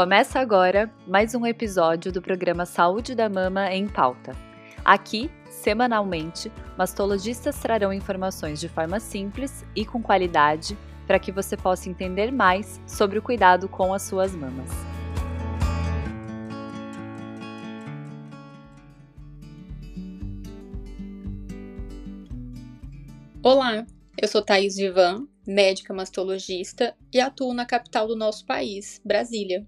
Começa agora mais um episódio do programa Saúde da Mama em Pauta. Aqui, semanalmente, mastologistas trarão informações de forma simples e com qualidade para que você possa entender mais sobre o cuidado com as suas mamas. Olá, eu sou Thaís Vivan, médica mastologista e atuo na capital do nosso país, Brasília.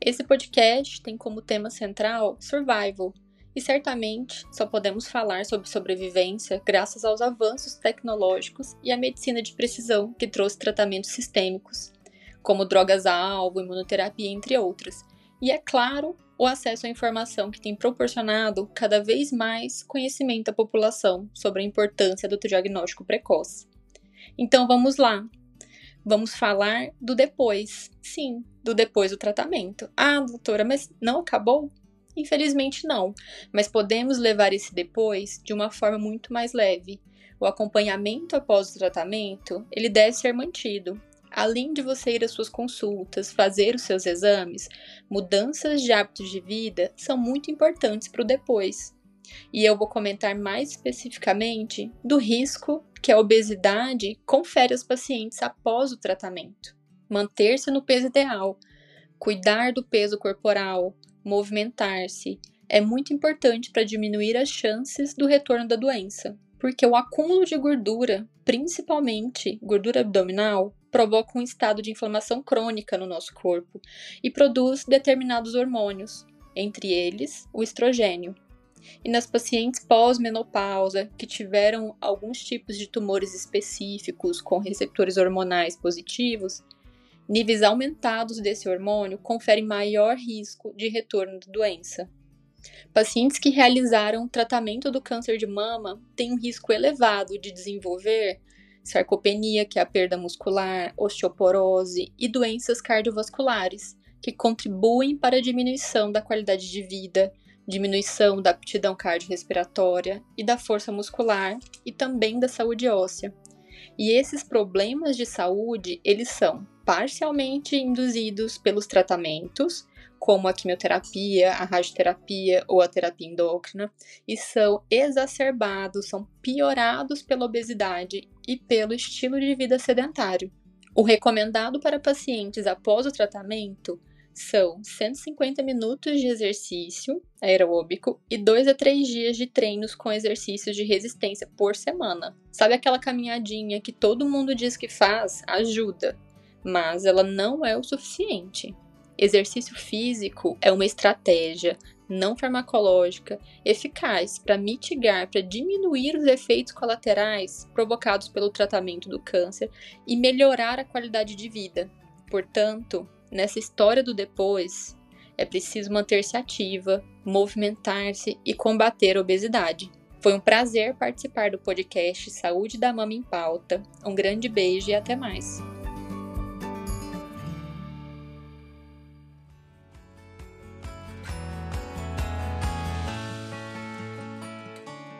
Esse podcast tem como tema central survival, e certamente só podemos falar sobre sobrevivência graças aos avanços tecnológicos e à medicina de precisão que trouxe tratamentos sistêmicos, como drogas-alvo, imunoterapia, entre outras. E é claro, o acesso à informação que tem proporcionado cada vez mais conhecimento à população sobre a importância do diagnóstico precoce. Então vamos lá. Vamos falar do depois. Sim, do depois do tratamento. Ah, doutora, mas não acabou? Infelizmente não, mas podemos levar esse depois de uma forma muito mais leve. O acompanhamento após o tratamento, ele deve ser mantido, além de você ir às suas consultas, fazer os seus exames, mudanças de hábitos de vida são muito importantes para o depois. E eu vou comentar mais especificamente do risco que a obesidade confere aos pacientes após o tratamento. Manter-se no peso ideal, cuidar do peso corporal, movimentar-se é muito importante para diminuir as chances do retorno da doença, porque o acúmulo de gordura, principalmente gordura abdominal, provoca um estado de inflamação crônica no nosso corpo e produz determinados hormônios, entre eles o estrogênio. E nas pacientes pós-menopausa que tiveram alguns tipos de tumores específicos com receptores hormonais positivos, níveis aumentados desse hormônio conferem maior risco de retorno da doença. Pacientes que realizaram tratamento do câncer de mama têm um risco elevado de desenvolver sarcopenia, que é a perda muscular, osteoporose e doenças cardiovasculares, que contribuem para a diminuição da qualidade de vida, diminuição da aptidão cardiorrespiratória e da força muscular e também da saúde óssea. E esses problemas de saúde, eles são parcialmente induzidos pelos tratamentos, como a quimioterapia, a radioterapia ou a terapia endócrina, e são exacerbados, são piorados pela obesidade e pelo estilo de vida sedentário. O recomendado para pacientes após o tratamento são 150 minutos de exercício aeróbico e 2 a 3 dias de treinos com exercícios de resistência por semana. Sabe aquela caminhadinha que todo mundo diz que faz? Ajuda, mas ela não é o suficiente. Exercício físico é uma estratégia não farmacológica eficaz para mitigar, para diminuir os efeitos colaterais provocados pelo tratamento do câncer e melhorar a qualidade de vida. Portanto, nessa história do depois, é preciso manter-se ativa, movimentar-se e combater a obesidade. Foi um prazer participar do podcast Saúde da Mama em Pauta. Um grande beijo e até mais.